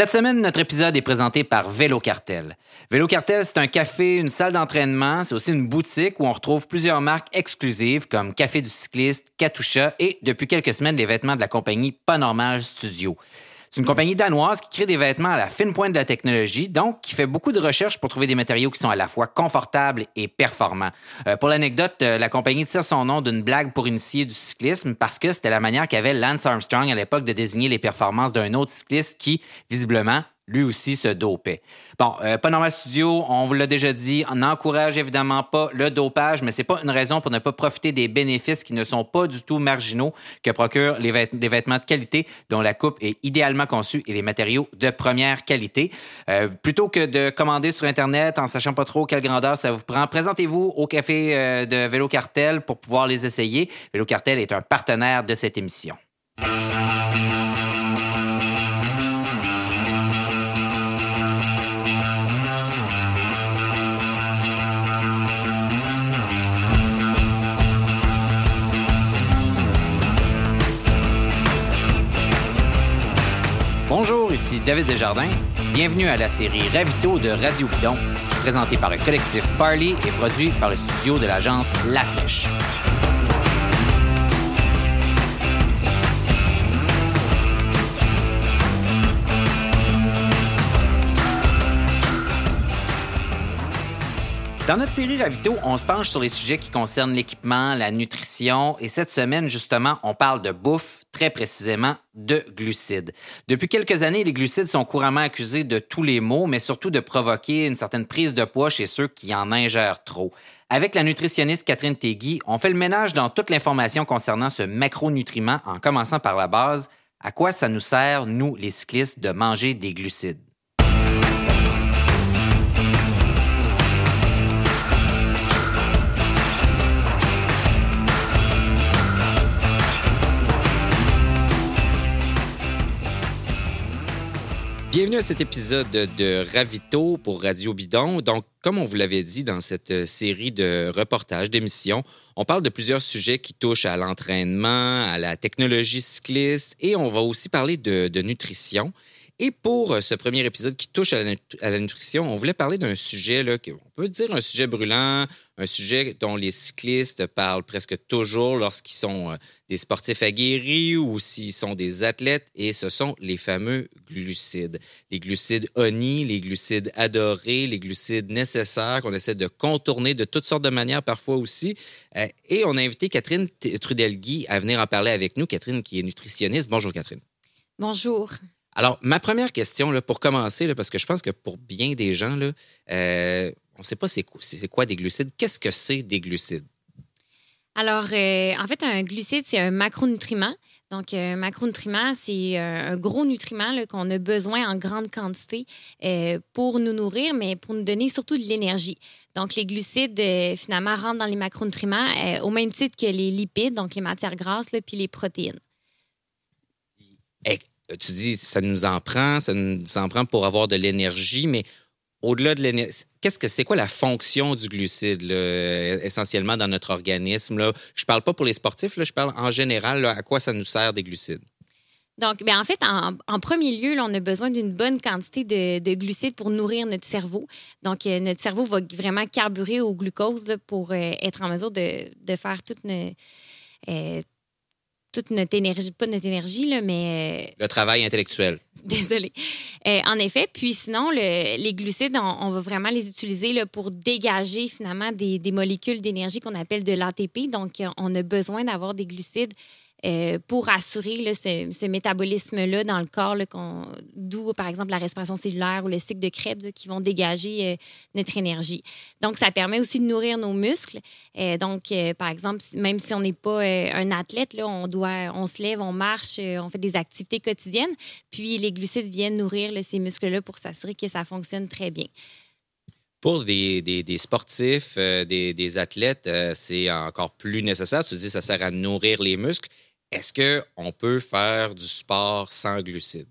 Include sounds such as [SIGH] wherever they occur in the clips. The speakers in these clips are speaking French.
Cette semaine, notre épisode est présenté par Vélo Cartel. Vélo Cartel, c'est un café, une salle d'entraînement, c'est aussi une boutique où on retrouve plusieurs marques exclusives comme Café du cycliste, Katusha et depuis quelques semaines les vêtements de la compagnie Panormage Studio. C'est une compagnie danoise qui crée des vêtements à la fine pointe de la technologie, donc qui fait beaucoup de recherches pour trouver des matériaux qui sont à la fois confortables et performants. Euh, pour l'anecdote, euh, la compagnie tire son nom d'une blague pour initier du cyclisme parce que c'était la manière qu'avait Lance Armstrong à l'époque de désigner les performances d'un autre cycliste qui, visiblement, lui aussi se dopait. Bon, euh, Panorama Studio, on vous l'a déjà dit, on n'encourage évidemment pas le dopage, mais c'est pas une raison pour ne pas profiter des bénéfices qui ne sont pas du tout marginaux que procurent les des vêtements de qualité dont la coupe est idéalement conçue et les matériaux de première qualité. Euh, plutôt que de commander sur Internet en sachant pas trop quelle grandeur ça vous prend, présentez-vous au café euh, de Vélo Cartel pour pouvoir les essayer. Vélo Cartel est un partenaire de cette émission. Bonjour, ici David Desjardins. Bienvenue à la série Ravito de Radio Bidon, présentée par le collectif Parley et produit par le studio de l'agence La Flèche. Dans notre série Ravito, on se penche sur les sujets qui concernent l'équipement, la nutrition et cette semaine, justement, on parle de bouffe, très précisément de glucides. Depuis quelques années, les glucides sont couramment accusés de tous les maux, mais surtout de provoquer une certaine prise de poids chez ceux qui en ingèrent trop. Avec la nutritionniste Catherine Tegui, on fait le ménage dans toute l'information concernant ce macronutriment en commençant par la base. À quoi ça nous sert, nous, les cyclistes, de manger des glucides? Bienvenue à cet épisode de Ravito pour Radio Bidon. Donc, comme on vous l'avait dit dans cette euh, série de reportages, d'émissions, on parle de plusieurs sujets qui touchent à l'entraînement, à la technologie cycliste et on va aussi parler de, nutrition. Et pour euh, ce premier épisode qui touche à la, nutrition, on voulait parler d'un sujet, là, on peut dire un sujet brûlant, un sujet dont les cyclistes parlent presque toujours lorsqu'ils sont euh, des sportifs aguerris ou s'ils sont des athlètes, et ce sont les fameux glucides. Les glucides ONI, les glucides adorés, les glucides nécessaires qu'on essaie de contourner de toutes sortes de manières parfois aussi. Euh, et on a invité Catherine Trudelgui à venir en parler avec nous. Catherine qui est nutritionniste. Bonjour Catherine. Bonjour. Alors, ma première question, là, pour commencer, parce que je pense que pour bien des gens, là, euh, on ne sait pas c'est quoi, quoi, des glucides. Qu'est-ce que c'est des glucides? Alors, euh, en fait, un glucide, c'est un macronutriment. Donc, un macronutriment, c'est un gros nutriment qu'on a besoin en grande quantité euh, pour nous nourrir, mais pour nous donner surtout de l'énergie. Donc, les glucides, finalement, rentrent dans les macronutriments au même titre que les lipides, donc les matières grasses, puis les protéines. Euh, tu dis, ça nous en prend, ça nous en prend pour avoir de l'énergie, mais au-delà de l'énergie, qu'est-ce que c'est quoi la fonction du glucide essentiellement dans notre organisme là? Je parle pas pour les sportifs, là, je parle en général à quoi ça nous sert des glucides? Donc, bien, en fait, en, premier lieu, on a besoin d'une bonne quantité de, glucides pour nourrir notre cerveau. Donc, euh, notre cerveau va vraiment carburer au glucose pour euh, être en mesure de, faire toute une, toute notre énergie, pas notre énergie, là, mais... Euh, le travail intellectuel. [LAUGHS] Désolée. Euh, en effet, puis sinon, les glucides, on, va vraiment les utiliser là, pour dégager finalement des, des molécules d'énergie qu'on appelle de l'ATP. Donc, on a besoin d'avoir des glucides euh, pour assurer ce, métabolisme-là dans le corps, d'où, par exemple, la respiration cellulaire ou le cycle de Krebs qui vont dégager euh, notre énergie. Donc, ça permet aussi de nourrir nos muscles. Euh, donc, par exemple, même si on n'est pas un athlète, on, se lève, on marche, on fait des activités quotidiennes, puis les glucides viennent nourrir ces muscles-là pour s'assurer que ça fonctionne très bien. Pour des, sportifs, des, des, athlètes, c'est encore plus nécessaire. Tu dis ça sert à nourrir les muscles. Est-ce qu'on peut faire du sport sans glucides?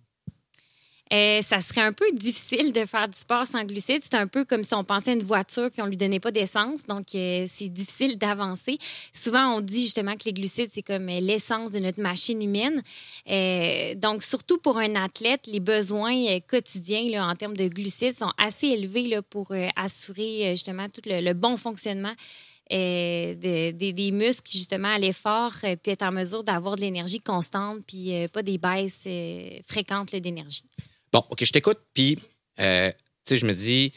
Euh, ça serait un peu difficile de faire du sport sans glucides. C'est un peu comme si on pensait à une voiture puis on lui donnait pas d'essence. Donc, euh, c'est difficile d'avancer. Souvent, on dit justement que les glucides, c'est comme euh, l'essence de notre machine humaine. donc, surtout pour un athlète, les besoins quotidiens en termes de glucides sont assez élevés pour assurer justement tout le, bon fonctionnement des muscles justement à l'effort, puis être en mesure d'avoir de l'énergie constante, puis pas des baisses fréquentes d'énergie. Bon, OK, je t'écoute, puis, euh, tu sais, je me dis,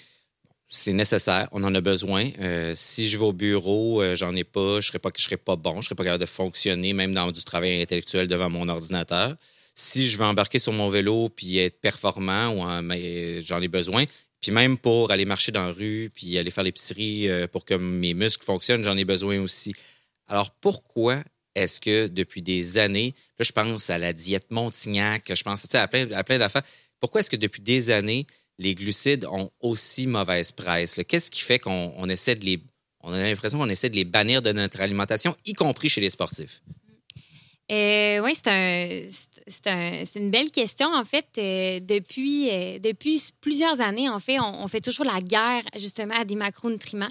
c'est nécessaire, on en a besoin. Euh, si je vais au bureau, euh, j'en ai pas, je serais pas, je serais pas bon, je serais pas capable de fonctionner, même dans du travail intellectuel devant mon ordinateur. Si je veux embarquer sur mon vélo puis être performant, ou j'en ai besoin. Puis même pour aller marcher dans la rue, puis aller faire l'épicerie pour que mes muscles fonctionnent, j'en ai besoin aussi. Alors pourquoi est-ce que depuis des années, là, je pense à la diète Montignac, je pense à plein, à plein d'affaires, pourquoi est-ce que depuis des années, les glucides ont aussi mauvaise presse? Qu'est-ce qui fait qu'on essaie de les. On a l'impression qu'on essaie de les bannir de notre alimentation, y compris chez les sportifs? Euh, oui, c'est un, une belle question. En fait, euh, depuis, euh, depuis plusieurs années, en fait, on, on, fait toujours la guerre justement à des macronutriments.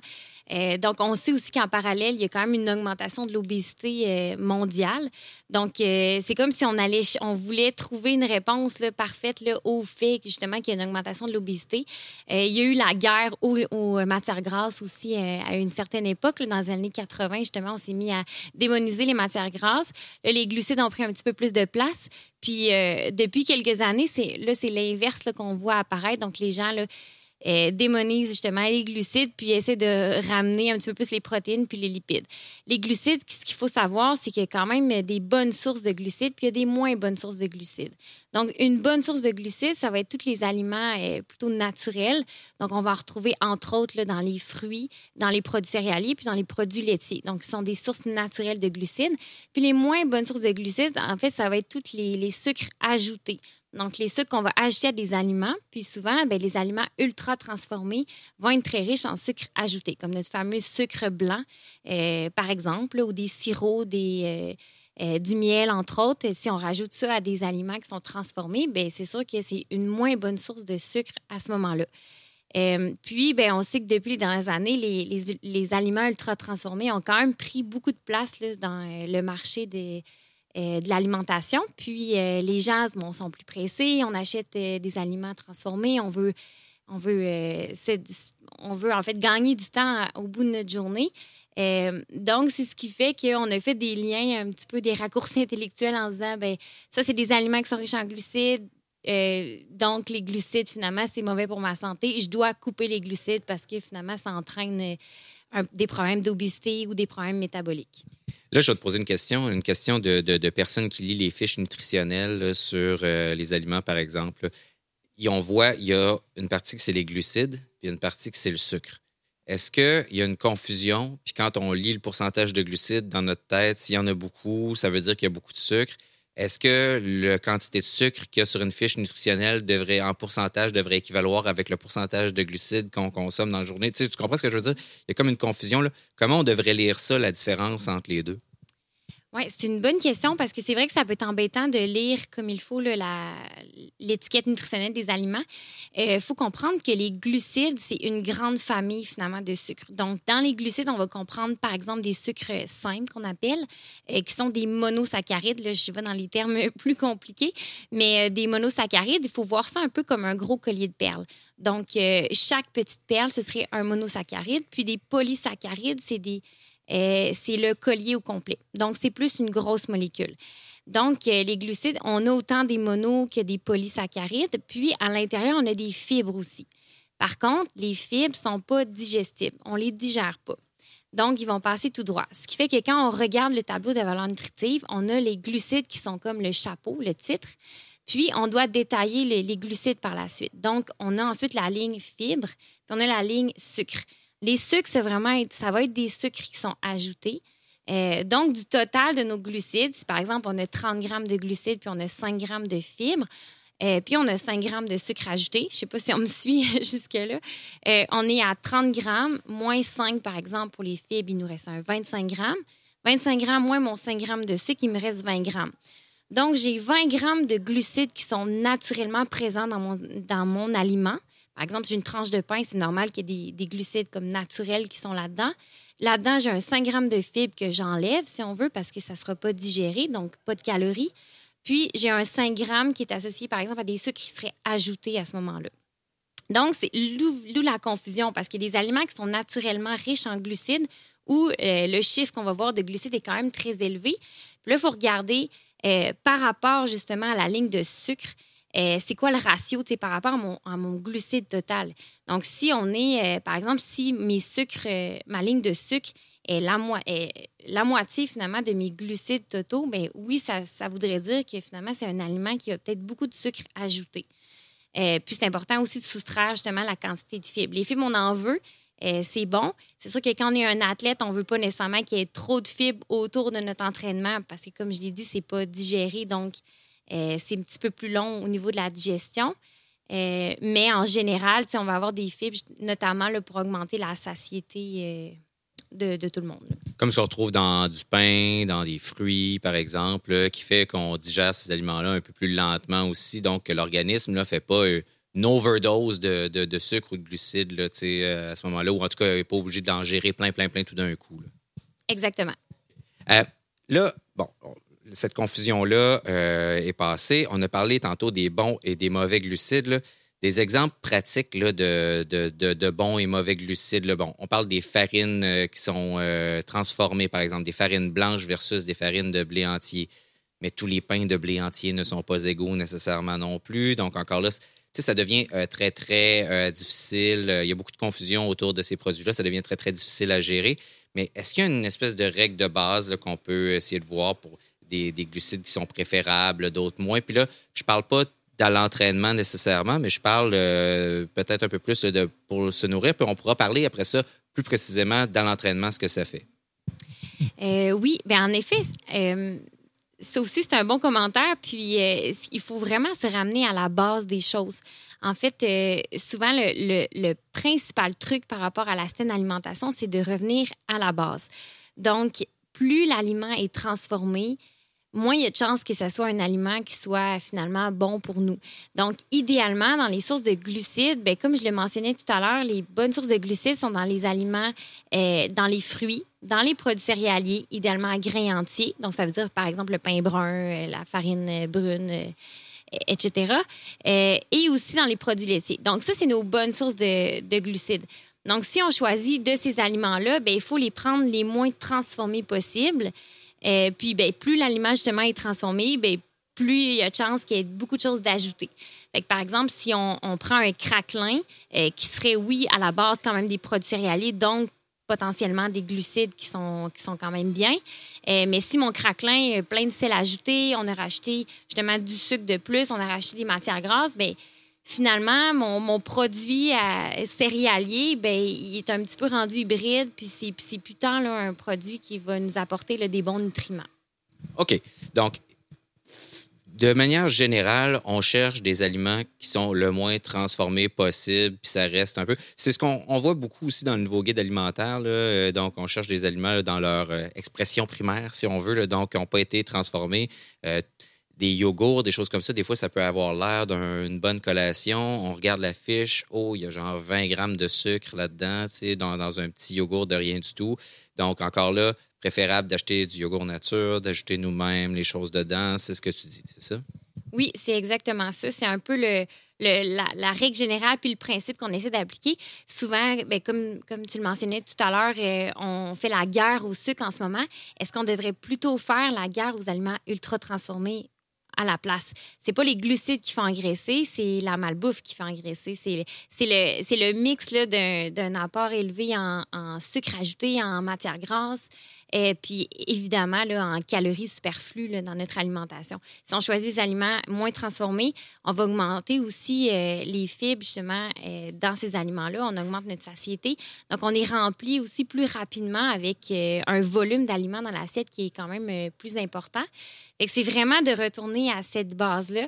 Euh, donc, on sait aussi qu'en parallèle, il y a quand même une augmentation de l'obésité euh, mondiale. Donc, euh, c'est comme si on allait, on voulait trouver une réponse parfaite au fait justement qu'il y a une augmentation de l'obésité. il y a eu la guerre aux, matières grasses aussi à une certaine époque. dans les années 80, justement, on s'est mis à démoniser les matières grasses. les glucides ont pris un petit peu plus de place. Puis, depuis quelques années, c'est, là, c'est l'inverse qu'on voit apparaître. Donc, les gens, euh, démonise justement les glucides, puis essaie de ramener un petit peu plus les protéines puis les lipides. Les glucides, ce qu'il faut savoir, c'est qu'il y a quand même des bonnes sources de glucides, puis il y a des moins bonnes sources de glucides. Donc, une bonne source de glucides, ça va être tous les aliments euh, plutôt naturels. Donc, on va retrouver, entre autres, là, dans les fruits, dans les produits céréaliers, puis dans les produits laitiers. Donc, ce sont des sources naturelles de glucides. Puis les moins bonnes sources de glucides, en fait, ça va être tous les, les sucres ajoutés. Donc, les sucres qu'on va ajouter à des aliments, puis souvent, bien, les aliments ultra transformés vont être très riches en sucre ajouté, comme notre fameux sucre blanc, euh, par exemple, ou des sirops, des, euh, euh, du miel, entre autres. Si on rajoute ça à des aliments qui sont transformés, bien, c'est sûr que c'est une moins bonne source de sucre à ce moment-là. puis, bien, on sait que depuis les dernières années, les, les, les aliments ultra transformés ont quand même pris beaucoup de place là, dans le marché des de l'alimentation. Puis euh, les gens sont plus pressés, on achète euh, des aliments transformés, on veut, on veut, on veut en fait gagner du temps au bout de notre journée. donc, c'est ce qui fait qu'on a fait des liens, un petit peu des raccourcis intellectuels en disant, ben ça, c'est des aliments qui sont riches en glucides. donc, les glucides, finalement, c'est mauvais pour ma santé. Je dois couper les glucides parce que finalement, ça entraîne des problèmes d'obésité ou des problèmes métaboliques. Là, je vais te poser une question, une question de, personnes qui lisent les fiches nutritionnelles sur euh, les aliments, par exemple. Et on voit, il y a une partie que c'est les glucides, puis une partie que c'est le sucre. Est-ce qu'il y a une confusion? Puis quand on lit le pourcentage de glucides dans notre tête, s'il y en a beaucoup, ça veut dire qu'il y a beaucoup de sucre. Est-ce que la quantité de sucre qu'il y a sur une fiche nutritionnelle devrait, en pourcentage, devrait équivaloir avec le pourcentage de glucides qu'on consomme dans la journée? Tu, comprends ce que je veux dire? Il y a comme une confusion. Là. Comment on devrait lire ça, la différence entre les deux? Oui, c'est une bonne question parce que c'est vrai que ça peut être embêtant de lire comme il faut l'étiquette nutritionnelle des aliments. Il euh, faut comprendre que les glucides, c'est une grande famille finalement de sucres. Donc, dans les glucides, on va comprendre par exemple des sucres simples qu'on appelle, euh, qui sont des monosaccharides. Je vais dans les termes [LAUGHS] plus compliqués, mais euh, des monosaccharides, il faut voir ça un peu comme un gros collier de perles. Donc, chaque petite perle, ce serait un monosaccharide. Puis des polysaccharides, c'est des c'est le collier au complet. Donc, c'est plus une grosse molécule. Donc, euh, les glucides, on a autant des monos que des polysaccharides. Puis, à l'intérieur, on a des fibres aussi. Par contre, les fibres ne sont pas digestibles. On ne les digère pas. Donc, ils vont passer tout droit. Ce qui fait que quand on regarde le tableau de valeur nutritive, on a les glucides qui sont comme le chapeau, le titre. Puis, on doit détailler les, les glucides par la suite. Donc, on a ensuite la ligne fibre, puis on a la ligne sucre. Les sucres, c'est vraiment, ça va être des sucres qui sont ajoutés. Euh, donc, du total de nos glucides, si par exemple on a 30 grammes de glucides puis on a 5 grammes de fibres, euh, puis on a 5 grammes de sucre ajouté, je ne sais pas si on me suit [LAUGHS] jusque-là, euh, on est à 30 grammes, moins 5 par exemple pour les fibres, il nous reste un 25 grammes. 25 grammes moins mon 5 grammes de sucre, il me reste 20 grammes. Donc, j'ai 20 grammes de glucides qui sont naturellement présents dans mon aliment. Par exemple, j'ai une tranche de pain, c'est normal qu'il y ait des, glucides comme naturels qui sont là-dedans. Là-dedans, j'ai un 5 grammes de fibres que j'enlève, si on veut, parce que ça ne sera pas digéré, donc pas de calories. Puis, j'ai un 5 grammes qui est associé, par exemple, à des sucres qui seraient ajoutés à ce moment-là. Donc, c'est d'où la confusion, parce qu'il y des aliments qui sont naturellement riches en glucides où euh, le chiffre qu'on va voir de glucides est quand même très élevé. Puis là, il faut regarder euh, par rapport justement à la ligne de sucre. Euh, c'est quoi le ratio par rapport à mon, glucide total? Donc, si on est, par exemple, si mes sucres, ma ligne de sucre est la, moitié finalement de mes glucides totaux, bien oui, ça, voudrait dire que finalement, c'est un aliment qui a peut-être beaucoup de sucre ajouté. puis c'est important aussi de soustraire justement la quantité de fibres. Les fibres, on en veut, euh, c'est bon. C'est sûr que quand on est un athlète, on ne veut pas nécessairement qu'il y ait trop de fibres autour de notre entraînement parce que, comme je l'ai dit, c'est pas digéré. Donc, euh, c'est un petit peu plus long au niveau de la digestion. Euh, mais en général, on va avoir des fibres, notamment pour augmenter la satiété de, tout le monde. Comme ce qu'on retrouve dans du pain, dans des fruits, par exemple, qui fait qu'on digère ces aliments-là un peu plus lentement aussi. Donc, l'organisme ne fait pas une overdose de, de, sucre ou de glucides là, euh, à ce moment-là, ou en tout cas, il n'est pas obligé d'en gérer plein, plein, plein tout d'un coup. Exactement. Euh, là, bon, cette confusion-là euh, est passée. On a parlé tantôt des bons et des mauvais glucides. Des exemples pratiques de, de, de, bons et mauvais glucides. Bon, on parle des farines qui sont transformées, par exemple, des farines blanches versus des farines de blé entier. Mais tous les pains de blé entier ne sont pas égaux nécessairement non plus. Donc, encore là, ça devient euh, très, très euh, difficile. Euh, il y a beaucoup de confusion autour de ces produits-là. Ça devient très, très difficile à gérer. Mais est-ce qu'il y a une espèce de règle de base qu'on peut essayer de voir pour des, glucides qui sont préférables, d'autres moins? Puis là, je parle pas dans l'entraînement nécessairement, mais je parle peut-être un peu plus de, pour se nourrir. Puis on pourra parler après ça plus précisément dans l'entraînement, ce que ça fait. oui, bien en effet, ça aussi, c'est un bon commentaire. Puis, euh, il faut vraiment se ramener à la base des choses. En fait, euh, souvent, le, principal truc par rapport à la saine alimentation, c'est de revenir à la base. Donc, plus l'aliment est transformé, moins il y a de chances que ce soit un aliment qui soit finalement bon pour nous. Donc, idéalement, dans les sources de glucides, bien, comme je le mentionnais tout à l'heure, les bonnes sources de glucides sont dans les aliments, euh, dans les fruits, dans les produits céréaliers, idéalement à grains entiers. Donc, ça veut dire, par exemple, le pain brun, euh, la farine euh, brune, etc. et aussi dans les produits laitiers. Donc, ça, c'est nos bonnes sources de, de glucides. Donc, si on choisit de ces aliments-là, bien, il faut les prendre les moins transformés possibles. Euh, puis, ben, plus l'aliment, justement, est transformé, ben, plus il y a de chances qu'il y ait beaucoup de choses d'ajouter. par exemple, si on, prend un craquelin, euh, qui serait, oui, à la base, quand même des produits céréaliers, donc potentiellement des glucides qui sont, qui sont quand même bien. Euh, mais si mon craquelin est plein de sel ajouté, on a rajouté justement du sucre de plus, on a rajouté des matières grasses, bien, finalement, mon, produit céréalier, ben, il est un petit peu rendu hybride, puis c'est, plus tant là, un produit qui va nous apporter des bons nutriments. OK. Donc, de manière générale, on cherche des aliments qui sont le moins transformés possible, puis ça reste un peu. C'est ce qu'on voit beaucoup aussi dans le nouveau guide alimentaire. Là. Donc, on cherche des aliments dans leur euh, expression primaire, si on veut, donc qui n'ont pas été transformés. Euh, des yogourts, des choses comme ça, des fois, ça peut avoir l'air d'une bonne collation. On regarde la fiche, oh, il y a genre 20 grammes de sucre là-dedans, sais, dans, un petit yogourt de rien du tout. Donc, encore là, préférable d'acheter du yogourt nature, d'ajouter nous-mêmes les choses dedans. C'est ce que tu dis, c'est ça? Oui, c'est exactement ça. C'est un peu le, la, règle générale puis le principe qu'on essaie d'appliquer. Souvent, ben, comme, comme tu le mentionnais tout à l'heure, euh, on fait la guerre au sucre en ce moment. Est-ce qu'on devrait plutôt faire la guerre aux aliments ultra transformés à la place. C'est pas les glucides qui font engraisser, c'est la malbouffe qui fait engraisser. C'est le, le mix d'un apport élevé en, en, sucre ajouté, en matière grasse, et puis, évidemment, en calories superflues dans notre alimentation. Si on choisit des aliments moins transformés, on va augmenter aussi euh, les fibres, justement, euh, dans ces aliments-là. On augmente notre satiété. Donc, on est rempli aussi plus rapidement avec euh, un volume d'aliments dans l'assiette qui est quand même plus important. c'est vraiment de retourner à cette base-là.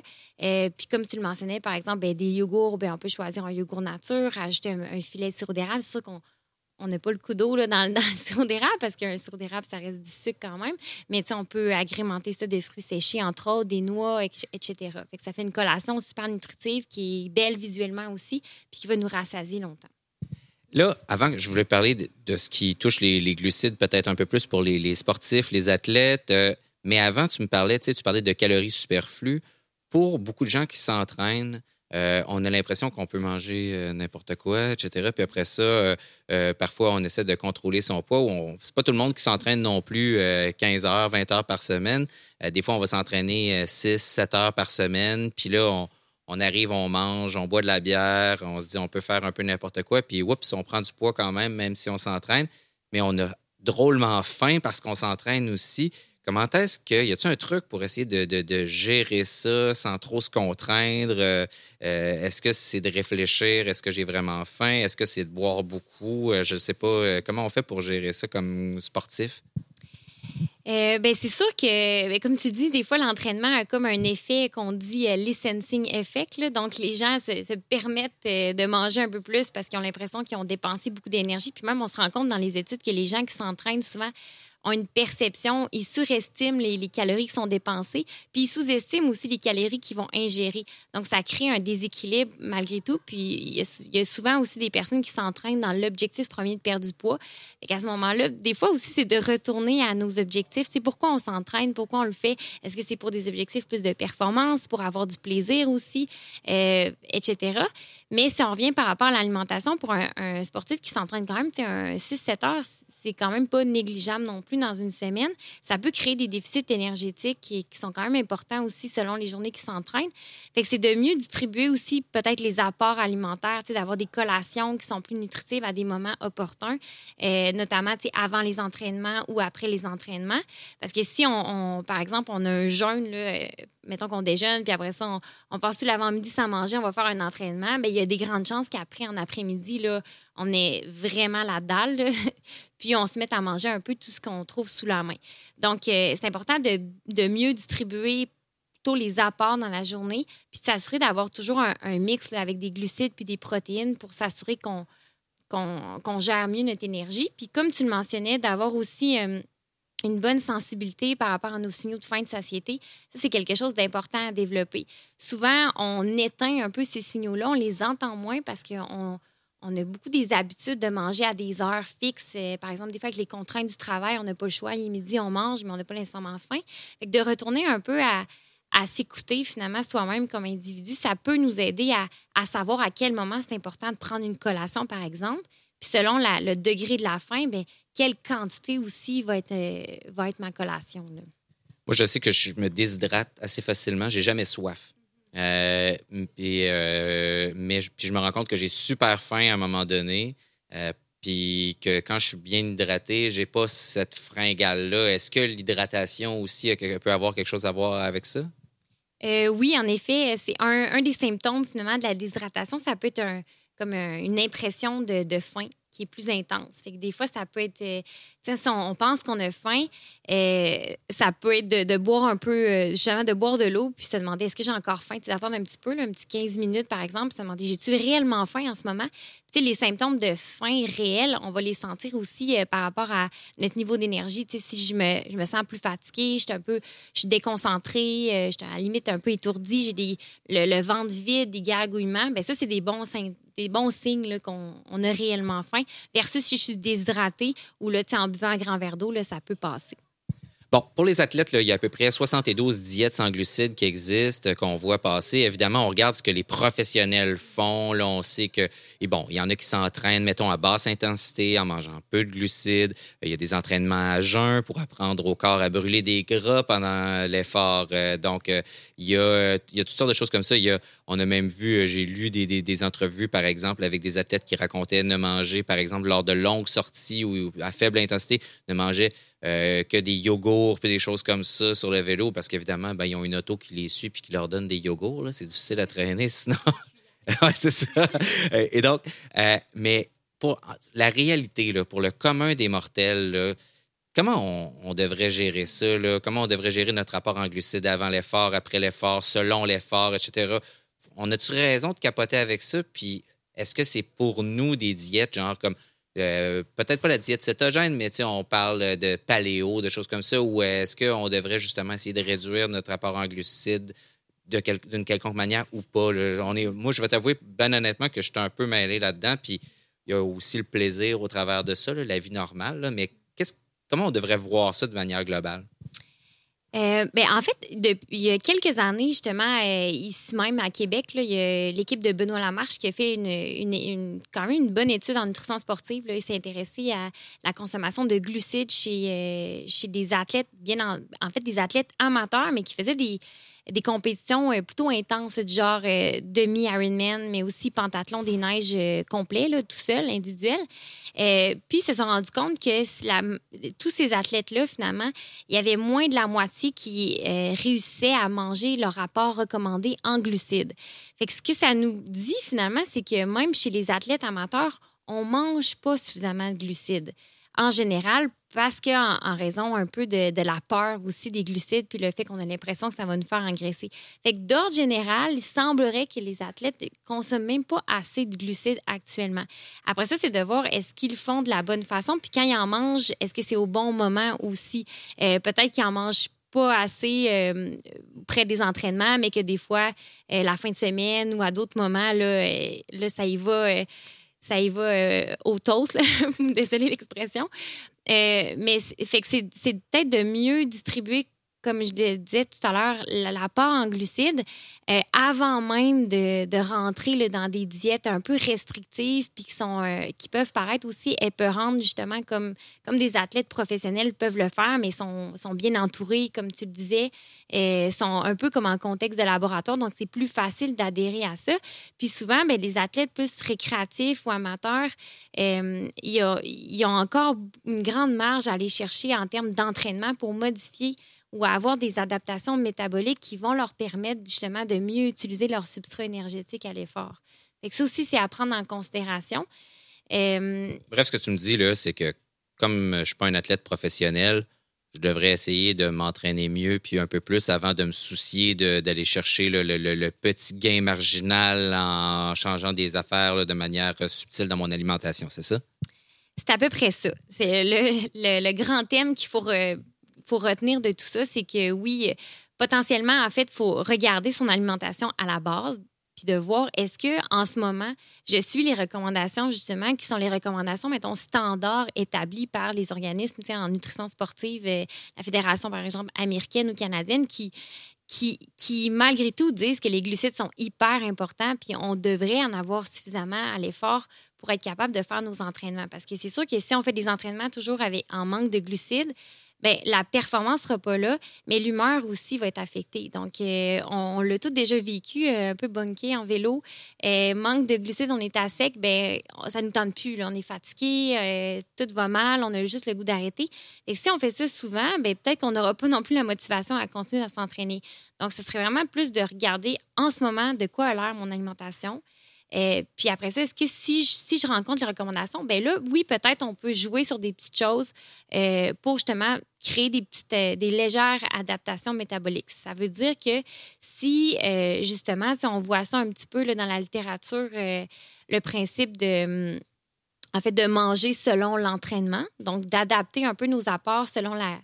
puis, comme tu le mentionnais, par exemple, ben, des yogourts, ben, on peut choisir un yogourt nature, ajouter un, filet de sirop d'érable. C'est sûr qu'on on n'a pas le coup d'eau dans, le [LAUGHS] sirop d'érable parce qu'un sirop d'érable, ça reste du sucre quand même. Mais on peut agrémenter ça de fruits séchés, entre autres, des noix, etc. Ça fait une collation super nutritive qui est belle visuellement aussi, puis qui va nous rassasier longtemps. Là, avant, je voulais parler de, ce qui touche les, glucides peut-être un peu plus pour les, sportifs, les athlètes. Euh, mais avant, tu me parlais, tu parlais de calories superflues. Pour beaucoup de gens qui s'entraînent, euh, on a l'impression qu'on peut manger euh, n'importe quoi, etc. Puis après ça, parfois, on essaie de contrôler son poids. C'est pas tout le monde qui s'entraîne non plus 15 heures, 20 heures par semaine. des fois, on va s'entraîner 6, 7 heures par semaine. Puis là, on, on arrive, on mange, on boit de la bière, on se dit on peut faire un peu n'importe quoi, puis oups, on prend du poids quand même, même si on s'entraîne, mais on a drôlement faim parce qu'on s'entraîne aussi. Comment est-ce que, y a-t-il un truc pour essayer de, gérer ça sans trop se contraindre? Euh, euh, est-ce que c'est de réfléchir? Est-ce que j'ai vraiment faim? Est-ce que c'est de boire beaucoup? Euh, je ne sais pas. comment on fait pour gérer ça comme sportif? Ben, c'est sûr que, ben, comme tu dis, des fois, l'entraînement a comme un effet qu'on dit euh, licensing effect. Donc, les gens se, permettent de manger un peu plus parce qu'ils ont l'impression qu'ils ont dépensé beaucoup d'énergie. Puis même, on se rend compte dans les études que les gens qui s'entraînent souvent ont une perception, ils surestiment les, calories qui sont dépensées, puis ils sous-estiment aussi les calories qu'ils vont ingérer. Donc, ça crée un déséquilibre malgré tout. Puis, il y a, souvent aussi des personnes qui s'entraînent dans l'objectif premier de perdre du poids. Et qu'à ce moment-là, des fois aussi, c'est de retourner à nos objectifs. C'est pourquoi on s'entraîne, pourquoi on le fait. Est-ce que c'est pour des objectifs plus de performance, pour avoir du plaisir aussi, euh, etc. Mais si on revient par rapport à l'alimentation, pour un, sportif qui s'entraîne quand même, un 6-7 heures, c'est quand même pas négligeable non plus dans une semaine. Ça peut créer des déficits énergétiques qui, sont quand même importants aussi selon les journées qui s'entraînent. Fait que c'est de mieux distribuer aussi peut-être les apports alimentaires, d'avoir des collations qui sont plus nutritives à des moments opportuns, euh, notamment avant les entraînements ou après les entraînements. Parce que si on, par exemple, on a un jeûne, là, euh, mettons qu'on déjeune, puis après ça, on, passe tout l'avant-midi sans manger, on va faire un entraînement, bien, il y a des grandes chances qu'après, en après-midi, là, on est vraiment la dalle, [LAUGHS] puis on se met à manger un peu tout ce qu'on trouve sous la main. Donc, euh, c'est important de, mieux distribuer plutôt les apports dans la journée, puis de s'assurer d'avoir toujours un, mix avec des glucides puis des protéines pour s'assurer qu'on qu'on gère mieux notre énergie. Puis comme tu le mentionnais, d'avoir aussi... Euh, une bonne sensibilité par rapport à nos signaux de faim de satiété, ça, c'est quelque chose d'important à développer. Souvent, on éteint un peu ces signaux-là, on les entend moins parce qu'on on a beaucoup des habitudes de manger à des heures fixes. Euh, par exemple, des fois, avec les contraintes du travail, on n'a pas le choix. Il est midi, on mange, mais on n'a pas nécessairement faim. Fait de retourner un peu à, s'écouter finalement soi-même comme individu, ça peut nous aider à, à savoir à quel moment c'est important de prendre une collation, par exemple, puis selon le degré de la faim, bien, quelle quantité aussi va être, euh, va être ma collation? Moi, je sais que je me déshydrate assez facilement. J'ai jamais soif. Euh, euh, mais puis je me rends compte que j'ai super faim à un moment donné. puis que quand je suis bien hydraté, j'ai pas cette fringale-là. Est-ce que l'hydratation aussi peut avoir quelque chose à voir avec ça? oui, en effet, c'est un, un, des symptômes finalement de la déshydratation. Ça peut être un, comme une impression de, de faim qui est plus intense. Fait que des fois, ça peut être. Euh, si on, pense qu'on a faim, euh, ça peut être de, boire un peu, euh, justement, de boire de l'eau, puis se demander est-ce que j'ai encore faim? D'attendre un petit peu, un petit 15 minutes, par exemple, puis se demander j'ai-tu réellement faim en ce moment? les symptômes de faim réels, on va les sentir aussi par rapport à notre niveau d'énergie. Si je me, je me sens plus fatiguée, je suis un peu je suis déconcentrée, je suis à la limite un peu étourdie, j'ai des, le, ventre vide, des gargouillements, bien, ça, c'est des bons symptômes des bons signes qu'on a réellement faim, versus si je suis déshydratée ou là, en buvant un grand verre d'eau, ça peut passer. Pour les athlètes, il y a à peu près 72 diètes sans glucides qui existent, qu'on voit passer. Évidemment, on regarde ce que les professionnels font. On sait que, et bon, il y en a qui s'entraînent, mettons, à basse intensité, en mangeant peu de glucides. Il y a des entraînements à jeun pour apprendre au corps à brûler des gras pendant l'effort. Euh, donc, euh, il y, a, toutes sortes de choses comme ça. On a même vu, euh, j'ai lu des, des, entrevues, par exemple, avec des athlètes qui racontaient ne manger, par exemple, lors de longues sorties ou à faible intensité, ne manger euh, que des yogourts et des choses comme ça sur le vélo parce qu'évidemment, ben, ils ont une auto qui les suit puis qui leur donne des yogourts. C'est difficile à traîner [LAUGHS] sinon. oui, c'est ça. Et donc, euh, mais pour la réalité, là, pour le commun des mortels, comment on, devrait gérer ça? Là? Comment on devrait gérer notre rapport en glucides avant l'effort, après l'effort, selon l'effort, etc.? On a-tu raison de capoter avec ça? Puis est-ce que c'est pour nous des diètes, genre comme peut-être pas la diète cétogène, mais on parle de paléo, de choses comme ça, ou est-ce qu'on devrait justement essayer de réduire notre apport en glucides d'une quelconque manière ou pas? On est, moi, je vais t'avouer, ben honnêtement, que je suis un peu mêlé là-dedans, puis il y a aussi le plaisir au travers de ça, la vie normale, mais comment on devrait voir ça de manière globale? Euh, ben, en fait, depuis, il y a quelques années, justement, euh, ici même à Québec, il y a l'équipe de Benoît Lamarche qui a fait une, quand même une bonne étude en nutrition sportive. Il s'est intéressé à la consommation de glucides chez, euh, chez des athlètes, bien en, fait, des athlètes amateurs, mais qui faisaient des, des compétitions plutôt intenses, du genre demi-Ironman, mais aussi pentathlon des neiges complet, là, tout seul, individuel. puis, ils se sont rendus compte que tous ces athlètes-là, finalement, il y avait moins de la moitié qui euh, réussissaient à manger leur rapport recommandé en glucides. Ce que ça nous dit finalement, c'est que même chez les athlètes amateurs, on mange pas suffisamment de glucides. En général, parce qu'en en raison un peu de, la peur aussi des glucides, puis le fait qu'on a l'impression que ça va nous faire engraisser. Fait que d'ordre général, il semblerait que les athlètes consomment même pas assez de glucides actuellement. Après ça, c'est de voir est-ce qu'ils font de la bonne façon, puis quand ils en mangent, est-ce que c'est au bon moment aussi? Euh, peut-être qu'ils en mangent pas assez euh, près des entraînements, mais que des fois, euh, la fin de semaine ou à d'autres moments, là, là, ça y va, ça y va au toast, [LAUGHS] désolé l'expression. mais fait que c'est peut-être de mieux distribuer comme je le disais tout à l'heure, l'apport en glucides euh, avant même de, rentrer là, dans des diètes un peu restrictives puis qui, sont, euh, qui peuvent paraître aussi épeurantes, justement, comme, comme des athlètes professionnels peuvent le faire, mais sont, sont bien entourés, comme tu le disais, euh, sont un peu comme en contexte de laboratoire, donc c'est plus facile d'adhérer à ça. Puis souvent, bien, les athlètes plus récréatifs ou amateurs, il y, a, y a encore une grande marge à aller chercher en termes d'entraînement pour modifier ou à avoir des adaptations métaboliques qui vont leur permettre justement de mieux utiliser leur substrat énergétique à l'effort. ça aussi, c'est à prendre en considération. Euh, Bref, ce que tu me dis, là, c'est que comme je ne suis pas un athlète professionnel, je devrais essayer de m'entraîner mieux puis un peu plus avant de me soucier d'aller chercher le, petit gain marginal en changeant des affaires de manière subtile dans mon alimentation, c'est ça? C'est à peu près ça. C'est le, grand thème qu'il faut faut retenir de tout ça, c'est que oui, potentiellement, en fait, il faut regarder son alimentation à la base puis de voir est-ce que en ce moment je suis les recommandations justement qui sont les recommandations mettons standards établies par les organismes en nutrition sportive euh, la fédération par exemple américaine ou canadienne qui qui, qui, malgré tout, disent que les glucides sont hyper importants, puis on devrait en avoir suffisamment à l'effort pour être capable de faire nos entraînements. Parce que c'est sûr que si on fait des entraînements toujours avec, en manque de glucides, Bien, la performance sera pas là, mais l'humeur aussi va être affectée. Donc, euh, on, l'a tout déjà vécu, euh, un peu bunké en vélo. Euh, manque de glucides, on est à sec, ben ça nous tente plus. On est fatigué, tout va mal, on a juste le goût d'arrêter. Et si on fait ça souvent, ben peut-être qu'on n'aura pas non plus la motivation à continuer à s'entraîner. Donc, ce serait vraiment plus de regarder en ce moment de quoi a l'air mon alimentation. Euh, puis après ça, est-ce que si je, si je rencontre les recommandations, ben là, oui, peut-être on peut jouer sur des petites choses euh, pour justement créer des petites, euh, des légères adaptations métaboliques. Ça veut dire que si justement, on voit ça un petit peu là, dans la littérature, le principe de en fait, de manger selon l'entraînement, donc d'adapter un peu nos apports selon la,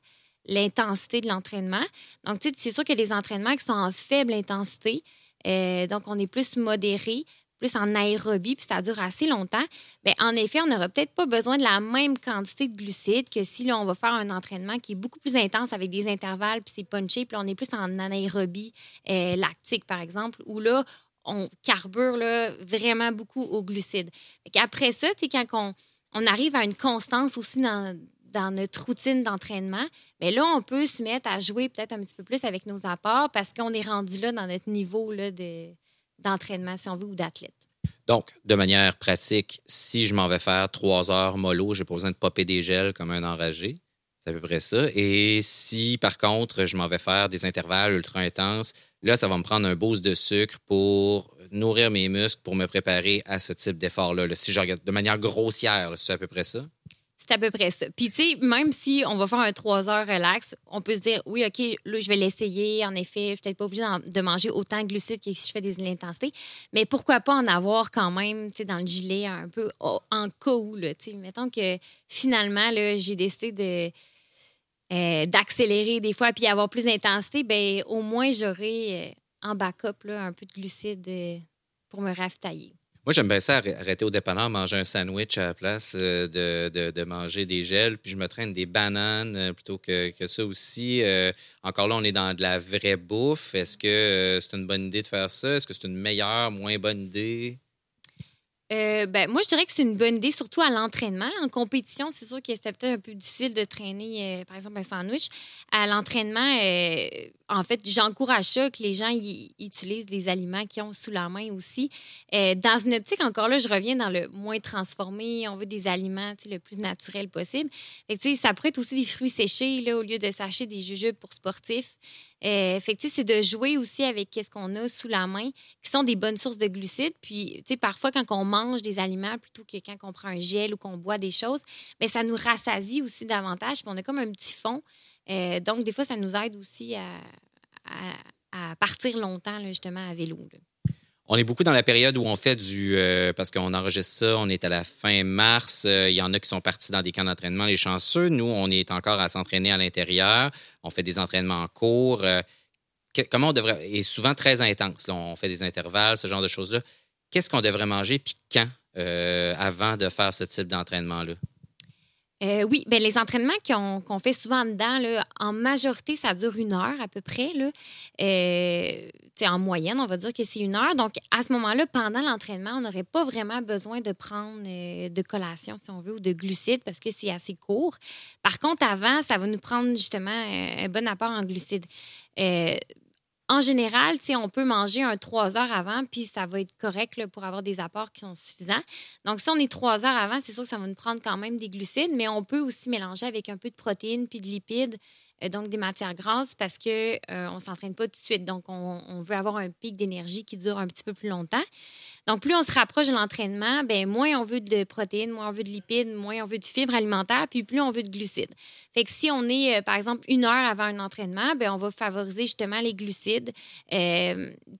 l'intensité de l'entraînement. Donc, c'est sûr que les entraînements qui sont en faible intensité, donc on est plus modéré, plus en aérobie, puis ça dure assez longtemps, bien, en effet, on n'aura peut-être pas besoin de la même quantité de glucides que si là, on va faire un entraînement qui est beaucoup plus intense avec des intervalles, puis c'est punché, puis on est plus en anaérobie euh, lactique, par exemple, où là, on carbure là, vraiment beaucoup aux glucides. Après ça, quand on, on arrive à une constance aussi dans, dans notre routine d'entraînement, mais là, on peut se mettre à jouer peut-être un petit peu plus avec nos apports parce qu'on est rendu là dans notre niveau là, de, d'entraînement, si on veut, ou d'athlète? Donc, de manière pratique, si je m'en vais faire trois heures mollo, j'ai pas besoin de popper des gels comme un enragé. C'est à peu près ça. Et si, par contre, je m'en vais faire des intervalles ultra intenses, là, ça va me prendre un boost de sucre pour nourrir mes muscles, pour me préparer à ce type d'effort-là. si je regarde de manière grossière, c'est à peu près ça? C'est à peu près ça. Puis, tu sais, même si on va faire un 3 heures relax, on peut se dire, oui, OK, là, je vais l'essayer. En effet, je suis peut-être pas obligée de manger autant de glucides que si je fais des intensités. Mais pourquoi pas en avoir quand même, tu dans le gilet un peu en cas où, là. Mettons que finalement, là, j'ai décidé euh, d'accélérer des fois puis avoir plus d'intensité, ben au moins, j'aurai euh, en backup là, un peu de glucides euh, pour me ravitailler. Moi, j'aime bien ça, arrêter au dépanneur, manger un sandwich à la place euh, de, de, manger des gels. Puis je me traîne des bananes euh, plutôt que, que ça aussi. Euh, encore là, on est dans de la vraie bouffe. Est-ce que c'est une bonne idée de faire ça? Est-ce que c'est une meilleure, moins bonne idée? Ben, moi, je dirais que c'est une bonne idée, surtout à l'entraînement. En compétition, c'est sûr que c'est peut-être un peu difficile de traîner, par exemple, un sandwich. À l'entraînement, en fait, j'encourage ça, que les gens utilisent les aliments qu'ils ont sous la main aussi. dans une optique, encore là, je reviens dans le moins transformé. On veut des aliments le plus naturels possible. Fait ça pourrait être aussi des fruits séchés là, au lieu de s'acheter des jujubes pour sportifs. Euh, c'est de jouer aussi avec ce qu'on a sous la main, qui sont des bonnes sources de glucides. Puis, parfois, quand on mange des aliments plutôt que quand on prend un gel ou qu'on boit des choses, mais ben, ça nous rassasie aussi davantage. On a comme un petit fond. Euh, donc, des fois, ça nous aide aussi à, partir longtemps, justement, à vélo. On est beaucoup dans la période où on fait du. Euh, parce qu'on enregistre ça, on est à la fin mars. Euh, il y en a qui sont partis dans des camps d'entraînement, les chanceux. Nous, on est encore à s'entraîner à l'intérieur. On fait des entraînements en cours. Comment on devrait. Et souvent très intense. on fait des intervalles, ce genre de choses-là. Qu'est-ce qu'on devrait manger, puis quand, avant de faire ce type d'entraînement-là? Euh, oui, ben, les entraînements qu'on fait souvent dedans, en majorité, ça dure une heure à peu près. Euh, en moyenne, on va dire que c'est une heure. Donc, à ce moment-là, pendant l'entraînement, on n'aurait pas vraiment besoin de prendre euh, de collation, si on veut, ou de glucides parce que c'est assez court. Par contre, avant, ça va nous prendre justement un bon apport en glucides en général, on peut manger un trois heures avant, puis ça va être correct pour avoir des apports qui sont suffisants. Donc, si on est trois heures avant, c'est sûr que ça va nous prendre quand même des glucides, mais on peut aussi mélanger avec un peu de protéines puis de lipides euh, donc des matières grasses parce qu'on euh, ne s'entraîne pas tout de suite. Donc, on, veut avoir un pic d'énergie qui dure un petit peu plus longtemps. Donc, plus on se rapproche de l'entraînement, ben moins on veut de protéines, moins on veut de lipides, moins on veut de fibres alimentaires, puis plus on veut de glucides. Fait que si on est, euh, par exemple, une heure avant un entraînement, ben on va favoriser justement les glucides.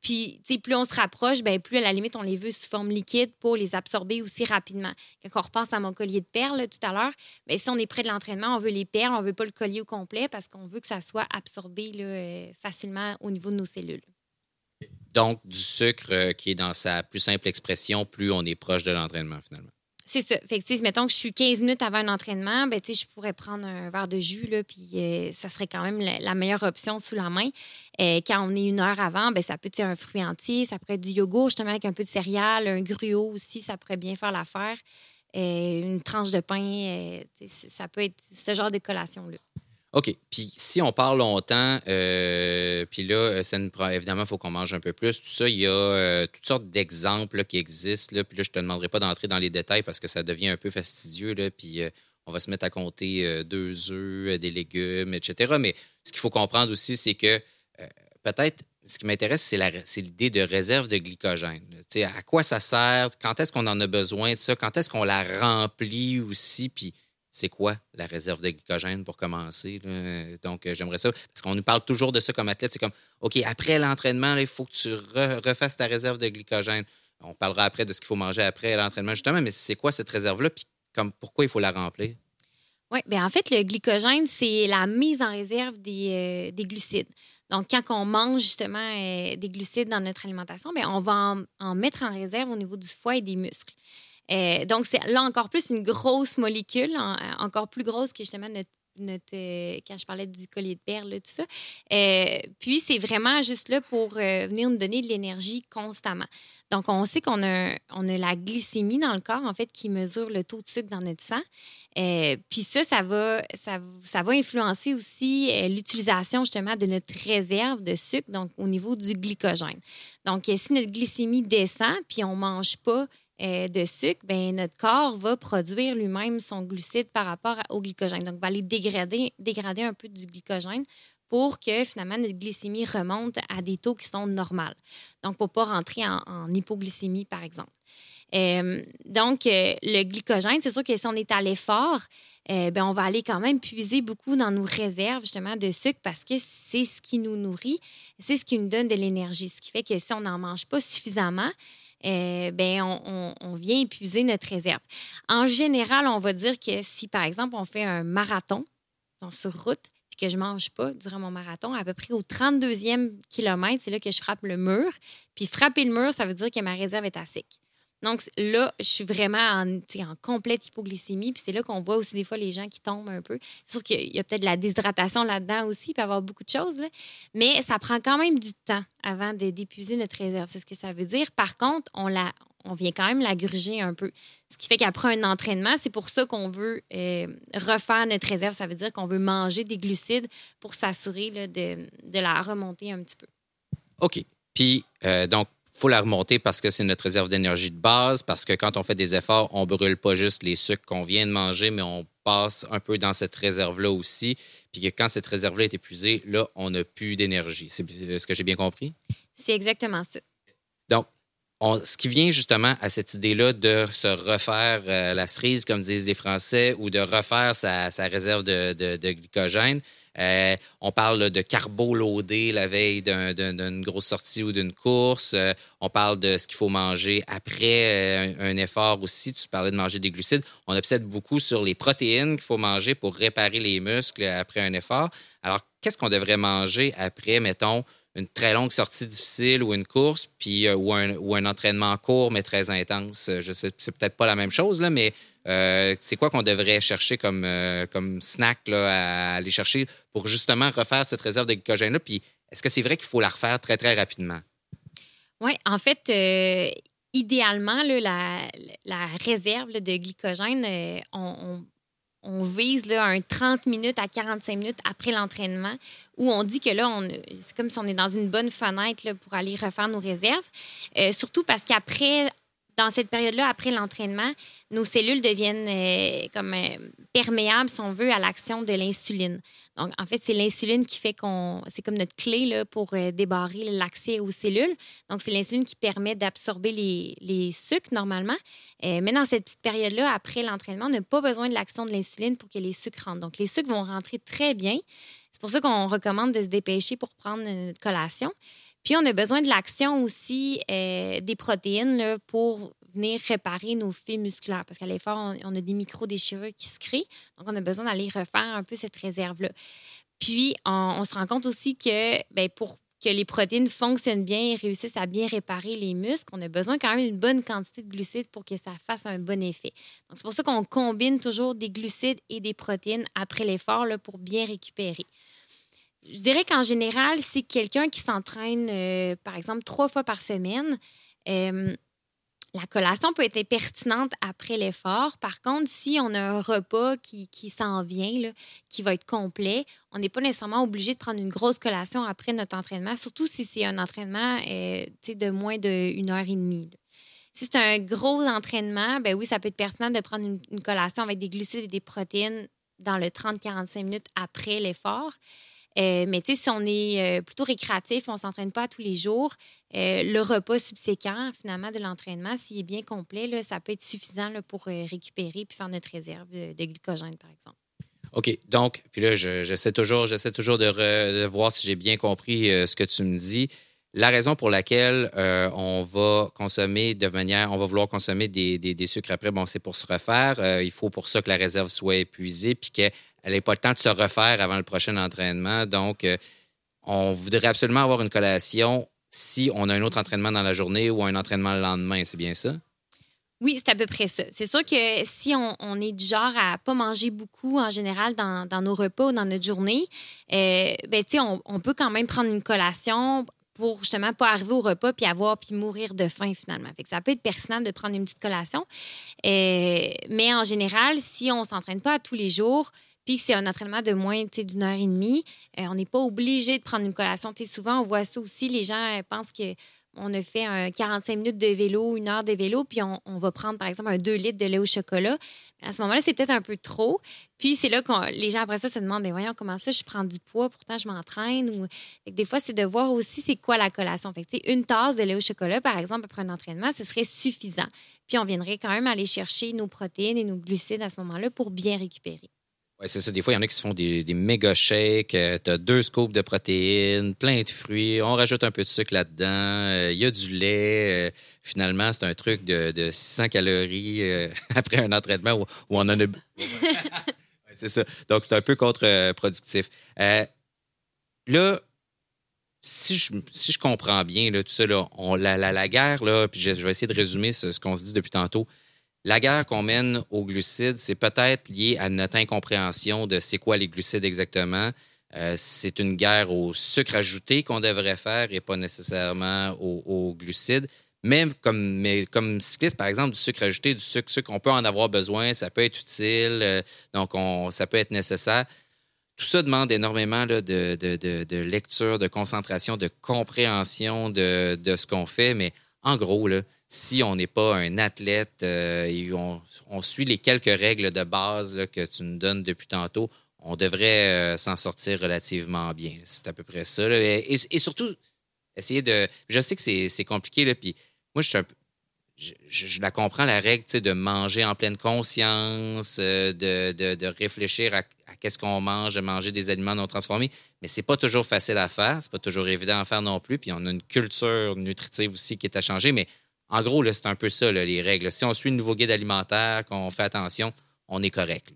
puis, plus on se rapproche, ben plus à la limite, on les veut sous forme liquide pour les absorber aussi rapidement. Quand on repense à mon collier de perles tout à l'heure, ben, si on est près de l'entraînement, on veut les perles, on veut pas le collier au complet parce qu'on veut que ça soit absorbé euh, facilement au niveau de nos cellules. Donc, du sucre euh, qui est dans sa plus simple expression, plus on est proche de l'entraînement finalement. C'est ça. Fait que, mettons que je suis 15 minutes avant un entraînement, ben, je pourrais prendre un verre de jus, là, puis euh, ça serait quand même la, meilleure option sous la main. quand on est une heure avant, ben, ça peut être un fruit entier, ça pourrait être du yogourt, justement, avec un peu de céréales, un gruau aussi, ça pourrait bien faire l'affaire. une tranche de pain, ça peut être ce genre de collation-là. OK. Puis si on parle longtemps, euh, puis là, euh, évidemment, il faut qu'on mange un peu plus. Tout ça, il y a euh, toutes sortes d'exemples qui existent. Puis là, je ne te demanderai pas d'entrer dans les détails parce que ça devient un peu fastidieux. Puis on va se mettre à compter deux œufs, des légumes, etc. Mais ce qu'il faut comprendre aussi, c'est que peut-être ce qui m'intéresse, c'est l'idée de réserve de glycogène. sais, à quoi ça sert? Quand est-ce qu'on en a besoin de ça? Quand est-ce qu'on la remplit aussi? Puis c'est quoi la réserve de glycogène pour commencer. Donc, euh, j'aimerais ça, parce qu'on nous parle toujours de ça comme athlète. C'est comme, OK, après l'entraînement, il faut que tu refasses ta réserve de glycogène. On parlera après de ce qu'il faut manger après l'entraînement, justement, mais c'est quoi cette réserve-là? Puis comme, pourquoi il faut la remplir? Oui, bien en fait, le glycogène, c'est la mise en réserve des, euh, glucides. Donc, quand on mange justement euh, des glucides dans notre alimentation, bien, on va en, mettre en réserve au niveau du foie et des muscles. Euh, donc, c'est là encore plus une grosse molécule, encore plus grosse que justement notre euh, quand je parlais du collier de perles, tout ça. Euh, puis, c'est vraiment juste là pour venir nous donner de l'énergie constamment. Donc, on sait qu'on a, on a la glycémie dans le corps, en fait, qui mesure le taux de sucre dans notre sang. puis ça, ça va, ça, ça va influencer aussi l'utilisation justement de notre réserve de sucre, donc au niveau du glycogène. Donc, si notre glycémie descend, puis on ne mange pas euh, de sucre, ben, notre corps va produire lui-même son glucide par rapport au glycogène. Donc, va aller dégrader, dégrader un peu du glycogène pour que finalement notre glycémie remonte à des taux qui sont normaux. Donc, pour ne pas rentrer en, hypoglycémie, par exemple. Euh, donc, euh, le glycogène, c'est sûr que si on est à l'effort, ben, on va aller quand même puiser beaucoup dans nos réserves justement de sucre parce que c'est ce qui nous nourrit, c'est ce qui nous donne de l'énergie. Ce qui fait que si on n'en mange pas suffisamment, ben, on, vient épuiser notre réserve. En général, on va dire que si, par exemple, on fait un marathon sur route, que je mange pas durant mon marathon, à peu près au 32e kilomètre, c'est là que je frappe le mur. Puis frapper le mur, ça veut dire que ma réserve est à sec. Donc là, je suis vraiment en, complète hypoglycémie. Puis c'est là qu'on voit aussi des fois les gens qui tombent un peu. C'est sûr qu'il y a peut-être de la déshydratation là-dedans aussi, il peut y avoir beaucoup de choses. Mais ça prend quand même du temps avant d'épuiser notre réserve. C'est ce que ça veut dire. Par contre, on, la, on vient quand même la gruger un peu. Ce qui fait qu'après un entraînement, c'est pour ça qu'on veut euh, refaire notre réserve. Ça veut dire qu'on veut manger des glucides pour s'assurer de, de, la remonter un petit peu. OK. Puis, euh, donc, faut la remonter parce que c'est notre réserve d'énergie de base, parce que quand on fait des efforts, on ne brûle pas juste les sucres qu'on vient de manger, mais on passe un peu dans cette réserve-là aussi. Puis que quand cette réserve-là est épuisée, là, on n'a plus d'énergie. C'est ce que j'ai bien compris? C'est exactement ça. Donc, ce qui vient justement à cette idée-là de se refaire euh, la cerise, comme disent les Français, ou de refaire sa, réserve de, glycogène. Euh, on parle de carbo loadé la veille d'une grosse sortie ou d'une course. Euh, on parle de ce qu'il faut manger après un, effort aussi. Tu parlais de manger des glucides. On obsède beaucoup sur les protéines qu'il faut manger pour réparer les muscles après un effort. Alors, qu'est-ce qu'on devrait manger après, mettons, une très longue sortie difficile ou une course, puis euh, ou, un, entraînement court mais très intense? Euh, je sais, c'est peut-être pas la même chose là, mais euh, c'est quoi qu'on devrait chercher comme, comme snack là, à aller chercher pour justement refaire cette réserve de glycogène là. Puis est-ce que c'est vrai qu'il faut la refaire très très rapidement? Oui, en fait. Idéalement, là, la, réserve de glycogène, on vise là, un 30 minutes à 45 minutes après l'entraînement, où on dit que là, c'est comme si on est dans une bonne fenêtre pour aller refaire nos réserves. Euh, surtout parce qu'après, dans cette période-là, après l'entraînement, nos cellules deviennent euh, comme euh, perméables, si on veut, à l'action de l'insuline. Donc, en fait, c'est l'insuline qui fait qu'on. C'est comme notre clé là, pour euh, débarrer l'accès aux cellules. Donc, c'est l'insuline qui permet d'absorber les, les, sucres normalement. mais dans cette petite période-là, après l'entraînement, on n'a pas besoin de l'action de l'insuline pour que les sucres rentrent. Donc, les sucres vont rentrer très bien. C'est pour ça qu'on recommande de se dépêcher pour prendre notre collation. Puis, on a besoin de l'action aussi des protéines pour venir réparer nos fibres musculaires parce qu'à l'effort, on, a des micro-déchirures qui se créent. Donc, on a besoin d'aller refaire un peu cette réserve-là. Puis, on, se rend compte aussi que ben, pour que les protéines fonctionnent bien et réussissent à bien réparer les muscles, on a besoin quand même d'une bonne quantité de glucides pour que ça fasse un bon effet. Donc, c'est pour ça qu'on combine toujours des glucides et des protéines après l'effort pour bien récupérer. Je dirais qu'en général, si quelqu'un qui s'entraîne, euh, par exemple, trois fois par semaine, euh, la collation peut être pertinente après l'effort. Par contre, si on a un repas qui, s'en vient, qui va être complet, on n'est pas nécessairement obligé de prendre une grosse collation après notre entraînement, surtout si c'est un entraînement euh, de moins d'une heure et demie. Si c'est un gros entraînement, ben oui, ça peut être pertinent de prendre une collation avec des glucides et des protéines dans le 30-45 minutes après l'effort. Euh, mais tu sais, si on est euh, plutôt récréatif, on ne s'entraîne pas tous les jours, euh, le repas subséquent, finalement, de l'entraînement, s'il est bien complet, là, ça peut être suffisant pour récupérer puis faire notre réserve de, glycogène, par exemple. OK. Donc, puis là, j'essaie toujours, toujours de, voir si j'ai bien compris ce que tu me dis. La raison pour laquelle on va consommer de manière, on va vouloir consommer des, sucres après, bon, c'est pour se refaire. il faut pour ça que la réserve soit épuisée puis qu'elle elle n'a pas le temps de se refaire avant le prochain entraînement. Donc, euh, on voudrait absolument avoir une collation si on a un autre entraînement dans la journée ou un entraînement le lendemain. C'est bien ça? Oui, c'est à peu près ça. C'est sûr que si on, est du genre à pas manger beaucoup en général dans, nos repas ou dans notre journée, euh, ben, on, on, peut quand même prendre une collation pour justement pas arriver au repas puis avoir puis mourir de faim finalement. Fait ça peut être pertinent de prendre une petite collation. Euh, mais en général, si on s'entraîne pas tous les jours, puis c'est un entraînement de moins d'une heure et demie, euh, on n'est pas obligé de prendre une collation. souvent, on voit ça aussi, les gens euh, pensent que on a fait un 45 minutes de vélo, une heure de vélo, puis on, va prendre, par exemple, un 2 litres de lait au chocolat. À ce moment-là, c'est peut-être un peu trop. Puis c'est là que les gens après ça se demandent, ben voyons, comment ça, je prends du poids, pourtant je m'entraîne. Ou... des fois, c'est de voir aussi c'est quoi la collation. Fait une tasse de lait au chocolat, par exemple, après un entraînement, ce serait suffisant. Puis on viendrait quand même aller chercher nos protéines et nos glucides à ce moment-là pour bien récupérer. Oui, c'est ça. Des fois, il y en a qui se font des, des méga shakes. Euh, tu as deux scoops de protéines, plein de fruits. On rajoute un peu de sucre là-dedans. Euh, il y a du lait. Euh, finalement, c'est un truc de, de 600 calories [LAUGHS] après un entraînement où, on en a. [LAUGHS] c'est ça. Donc, c'est un peu contre-productif. là, si je, si je comprends bien là, tout ça, là, on, la, la, la, guerre, là, puis je, vais essayer de résumer ce, ce qu'on se dit depuis tantôt. La guerre qu'on mène aux glucides, c'est peut-être lié à notre incompréhension de c'est quoi les glucides exactement. Euh, c'est une guerre au sucre ajouté qu'on devrait faire et pas nécessairement aux, glucides. Même comme, mais comme cycliste, par exemple, du sucre ajouté, du sucre, sucre, on peut en avoir besoin, ça peut être utile, euh, donc on, ça peut être nécessaire. Tout ça demande énormément de, de, lecture, de concentration, de compréhension de ce qu'on fait, mais en gros, là, si on n'est pas un athlète euh, et on, suit les quelques règles de base que tu nous donnes depuis tantôt, on devrait euh, s'en sortir relativement bien. C'est à peu près ça. Et, surtout, essayer de. Je sais que c'est compliqué, là, puis moi, je Je, la comprends, la règle de manger en pleine conscience, euh, de, réfléchir à, qu'est-ce qu'on mange, de manger des aliments non transformés, mais c'est pas toujours facile à faire, c'est pas toujours évident à faire non plus, puis on a une culture nutritive aussi qui est à changer, mais en gros, c'est un peu ça, les règles. Si on suit le nouveau guide alimentaire, qu'on fait attention, on est correct.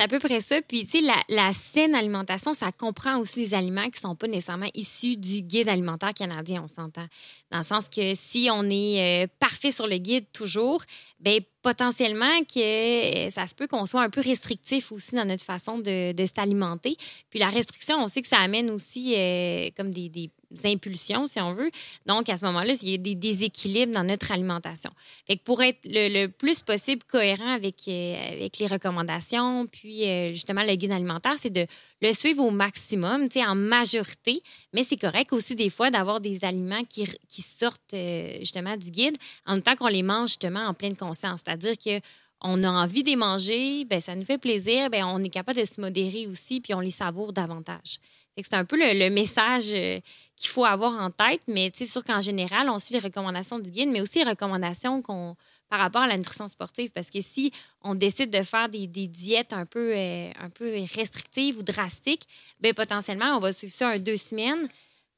C'est à peu près ça. Puis, tu sais, la, saine alimentation, ça comprend aussi des aliments qui ne sont pas nécessairement issus du guide alimentaire canadien, on s'entend. Dans le sens que si on est euh, parfait sur le guide toujours, bien, potentiellement que euh, ça se peut qu'on soit un peu restrictif aussi dans notre façon de, s'alimenter. Puis la restriction, on sait que ça amène aussi euh, comme des, impulsions, si on veut. Donc, à ce moment-là, il y a des déséquilibres dans notre alimentation. Fait que pour être le, plus possible cohérent avec, euh, avec les recommandations, puis justement le guide alimentaire, c'est de le suivre au maximum, en majorité. Mais c'est correct aussi des fois d'avoir des aliments qui, qui sortent justement du guide en même temps qu'on les mange justement en pleine conscience. C'est-à-dire qu'on a envie de les manger, ben, ça nous fait plaisir, ben, on est capable de se modérer aussi, puis on les savoure davantage. C'est un peu le, message euh, qu'il faut avoir en tête, mais c'est sûr qu'en général, on suit les recommandations du guide, mais aussi les recommandations qu'on par rapport à la nutrition sportive. Parce que si on décide de faire des, diètes un peu, euh, un peu restrictives ou drastiques, bien, potentiellement, on va suivre ça un deux semaines.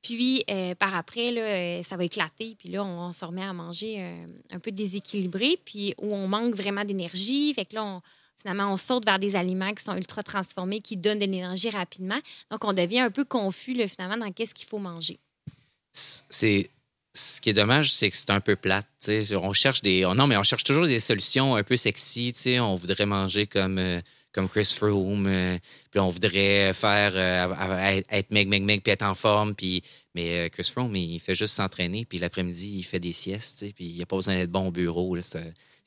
Puis, euh, par après, là, ça va éclater. Puis là, on, se remet à manger un peu déséquilibré, puis où on manque vraiment d'énergie. Fait que là, finalement, on saute vers des aliments qui sont ultra transformés, qui donnent de l'énergie rapidement. Donc, on devient un peu confus, finalement, dans qu'est-ce qu'il faut manger. C'est ce qui est dommage, c'est que c'est un peu plate. On cherche des. non, mais on cherche toujours des solutions un peu sexy. On voudrait manger comme comme Chris Froome. Euh, puis on voudrait faire euh, être meg, meg, meg, puis être en forme. Puis, mais euh, Chris Froome, il fait juste s'entraîner. Puis l'après-midi, il fait des siestes. Puis il n'y a pas besoin d'être bon au bureau. il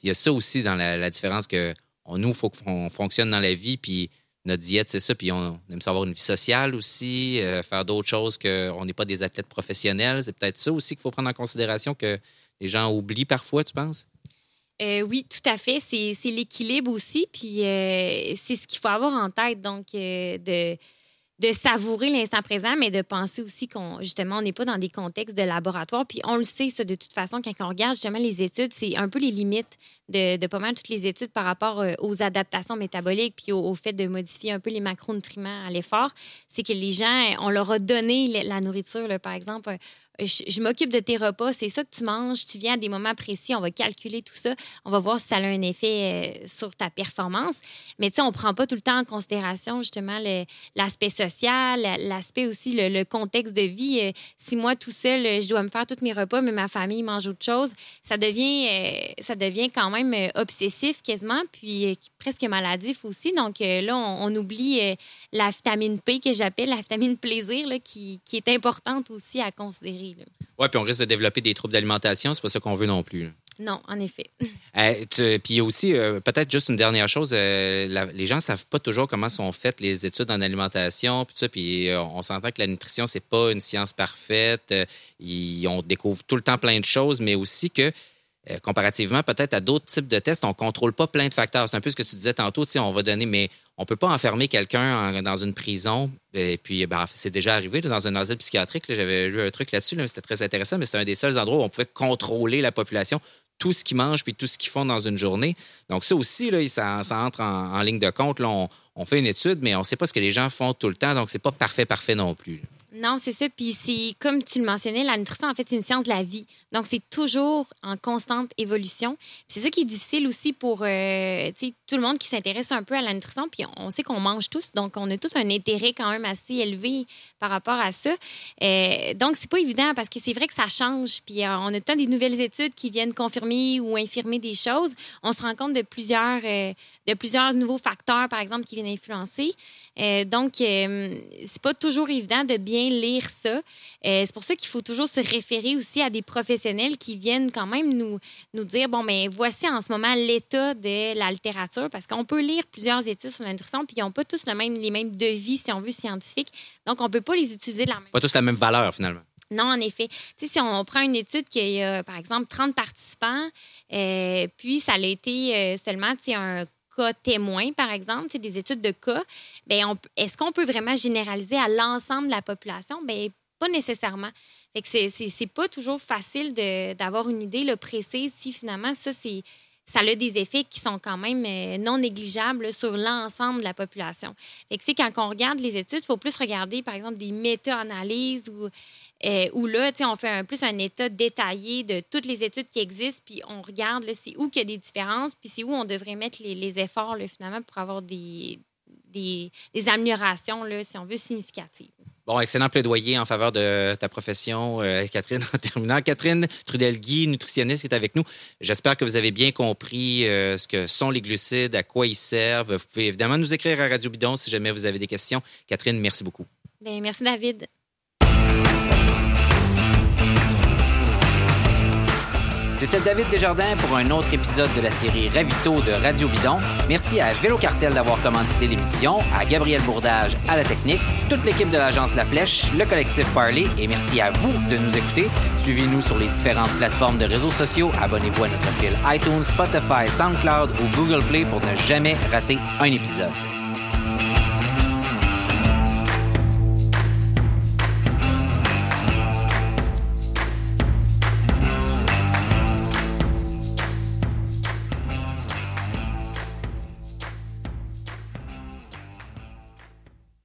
y a ça aussi dans la, différence que on, nous, il faut qu'on fonctionne dans la vie. Puis notre diète, c'est ça. Puis on aime savoir une vie sociale aussi, faire d'autres choses qu'on n'est pas des athlètes professionnels. C'est peut-être ça aussi qu'il faut prendre en considération que les gens oublient parfois, tu penses? Euh, oui, tout à fait. C'est l'équilibre aussi. Puis euh, c'est ce qu'il faut avoir en tête. Donc, euh, de, de savourer l'instant présent, mais de penser aussi qu'on justement on n'est pas dans des contextes de laboratoire. Puis on le sait, ça, de toute façon, quand on regarde justement les études, c'est un peu les limites de, de, pas mal toutes les études par rapport aux adaptations métaboliques puis au, fait de modifier un peu les macronutriments à l'effort. C'est que les gens, on leur a donné la nourriture, par exemple je, m'occupe de tes repas, c'est ça que tu manges, tu viens à des moments précis, on va calculer tout ça, on va voir si ça a un effet euh, sur ta performance. Mais tu sais, on ne prend pas tout le temps en considération justement l'aspect social, l'aspect aussi, le, contexte de vie. Euh, si moi, tout seul, euh, je dois me faire tous mes repas, mais ma famille mange autre chose, ça devient, ça devient quand même obsessif quasiment, puis presque maladif aussi. Donc là, on, oublie la vitamine P que j'appelle la vitamine plaisir, qui, est importante aussi à considérer. Oui, puis on risque de développer des troubles d'alimentation. C'est pas ça qu'on veut non plus. Non, en effet. [LAUGHS] Euh, puis aussi, euh, peut-être juste une dernière chose, euh, les gens ne savent pas toujours comment sont faites les études en alimentation, puis ça, puis on s'entend que la nutrition, c'est pas une science parfaite. on découvre tout le temps plein de choses, mais aussi que comparativement peut-être à d'autres types de tests, on ne contrôle pas plein de facteurs. C'est un peu ce que tu disais tantôt, on va donner, mais on ne peut pas enfermer quelqu'un dans une prison. Et puis, ben, c'est déjà arrivé dans un asile psychiatrique. J'avais lu un truc là-dessus, c'était très intéressant, mais c'était un des seuls endroits où on pouvait contrôler la population tout ce qu'ils mangent puis tout ce qu'ils font dans une journée. Donc, ça aussi, ça, entre en, ligne de compte. Là, on, fait une étude, mais on ne sait pas ce que les gens font tout le temps. Donc, c'est pas parfait, parfait non plus. Non, c'est ça. Puis c'est comme tu le mentionnais, la nutrition, en fait, c'est une science de la vie. Donc, c'est toujours en constante évolution. C'est ça qui est difficile aussi pour euh, tout le monde qui s'intéresse un peu à la nutrition. Puis on sait qu'on mange tous, donc on a tous un intérêt quand même assez élevé par rapport à ça. Euh, donc, c'est pas évident parce que c'est vrai que ça change. Puis euh, on a tant des nouvelles études qui viennent confirmer ou infirmer des choses. On se rend compte de plusieurs, de plusieurs nouveaux facteurs, par exemple, qui viennent influencer. donc, c'est pas toujours évident de bien lire ça. Euh, c'est pour ça qu'il faut toujours se référer aussi à des professionnels qui viennent quand même nous, nous dire, bon, mais voici en ce moment l'état de la littérature, parce qu'on peut lire plusieurs études sur la nutrition, puis ils n'ont pas tous le même, les mêmes devis, si on veut, scientifiques. Donc, on ne peut pas les utiliser de la même Pas tous la même valeur, finalement. Non, en effet. Tu sais, si on prend une étude qui a, par exemple, 30 participants, euh, puis ça a été euh, seulement un cas témoins, par exemple, des études de cas, ben, est-ce qu'on peut vraiment généraliser à l'ensemble de la population? Bien, pas nécessairement. Fait que c'est pas toujours facile d'avoir une idée le précise si finalement ça, c'est ça a des effets qui sont quand même euh, non négligeables sur l'ensemble de la population. Fait quand on regarde les études, il faut plus regarder, par exemple, des méta-analyses ou euh, où là, on fait un, plus un état détaillé de toutes les études qui existent, puis on regarde c'est où qu'il y a des différences, puis c'est où on devrait mettre les, efforts finalement pour avoir des, des, améliorations, là, si on veut, significatives. Bon, excellent plaidoyer en faveur de ta profession, euh, Catherine, en terminant. Catherine Trudel-Guy, nutritionniste, qui est avec nous. J'espère que vous avez bien compris euh, ce que sont les glucides, à quoi ils servent. Vous pouvez évidemment nous écrire à Radio Bidon si jamais vous avez des questions. Catherine, merci beaucoup. Bien, merci, David. C'était David Desjardins pour un autre épisode de la série Ravito de Radio Bidon. Merci à Vélo Cartel d'avoir commandité l'émission, à Gabriel Bourdage à la technique, toute l'équipe de l'agence La Flèche, le collectif Parley et merci à vous de nous écouter. Suivez-nous sur les différentes plateformes de réseaux sociaux, abonnez-vous à notre fil iTunes, Spotify, SoundCloud ou Google Play pour ne jamais rater un épisode.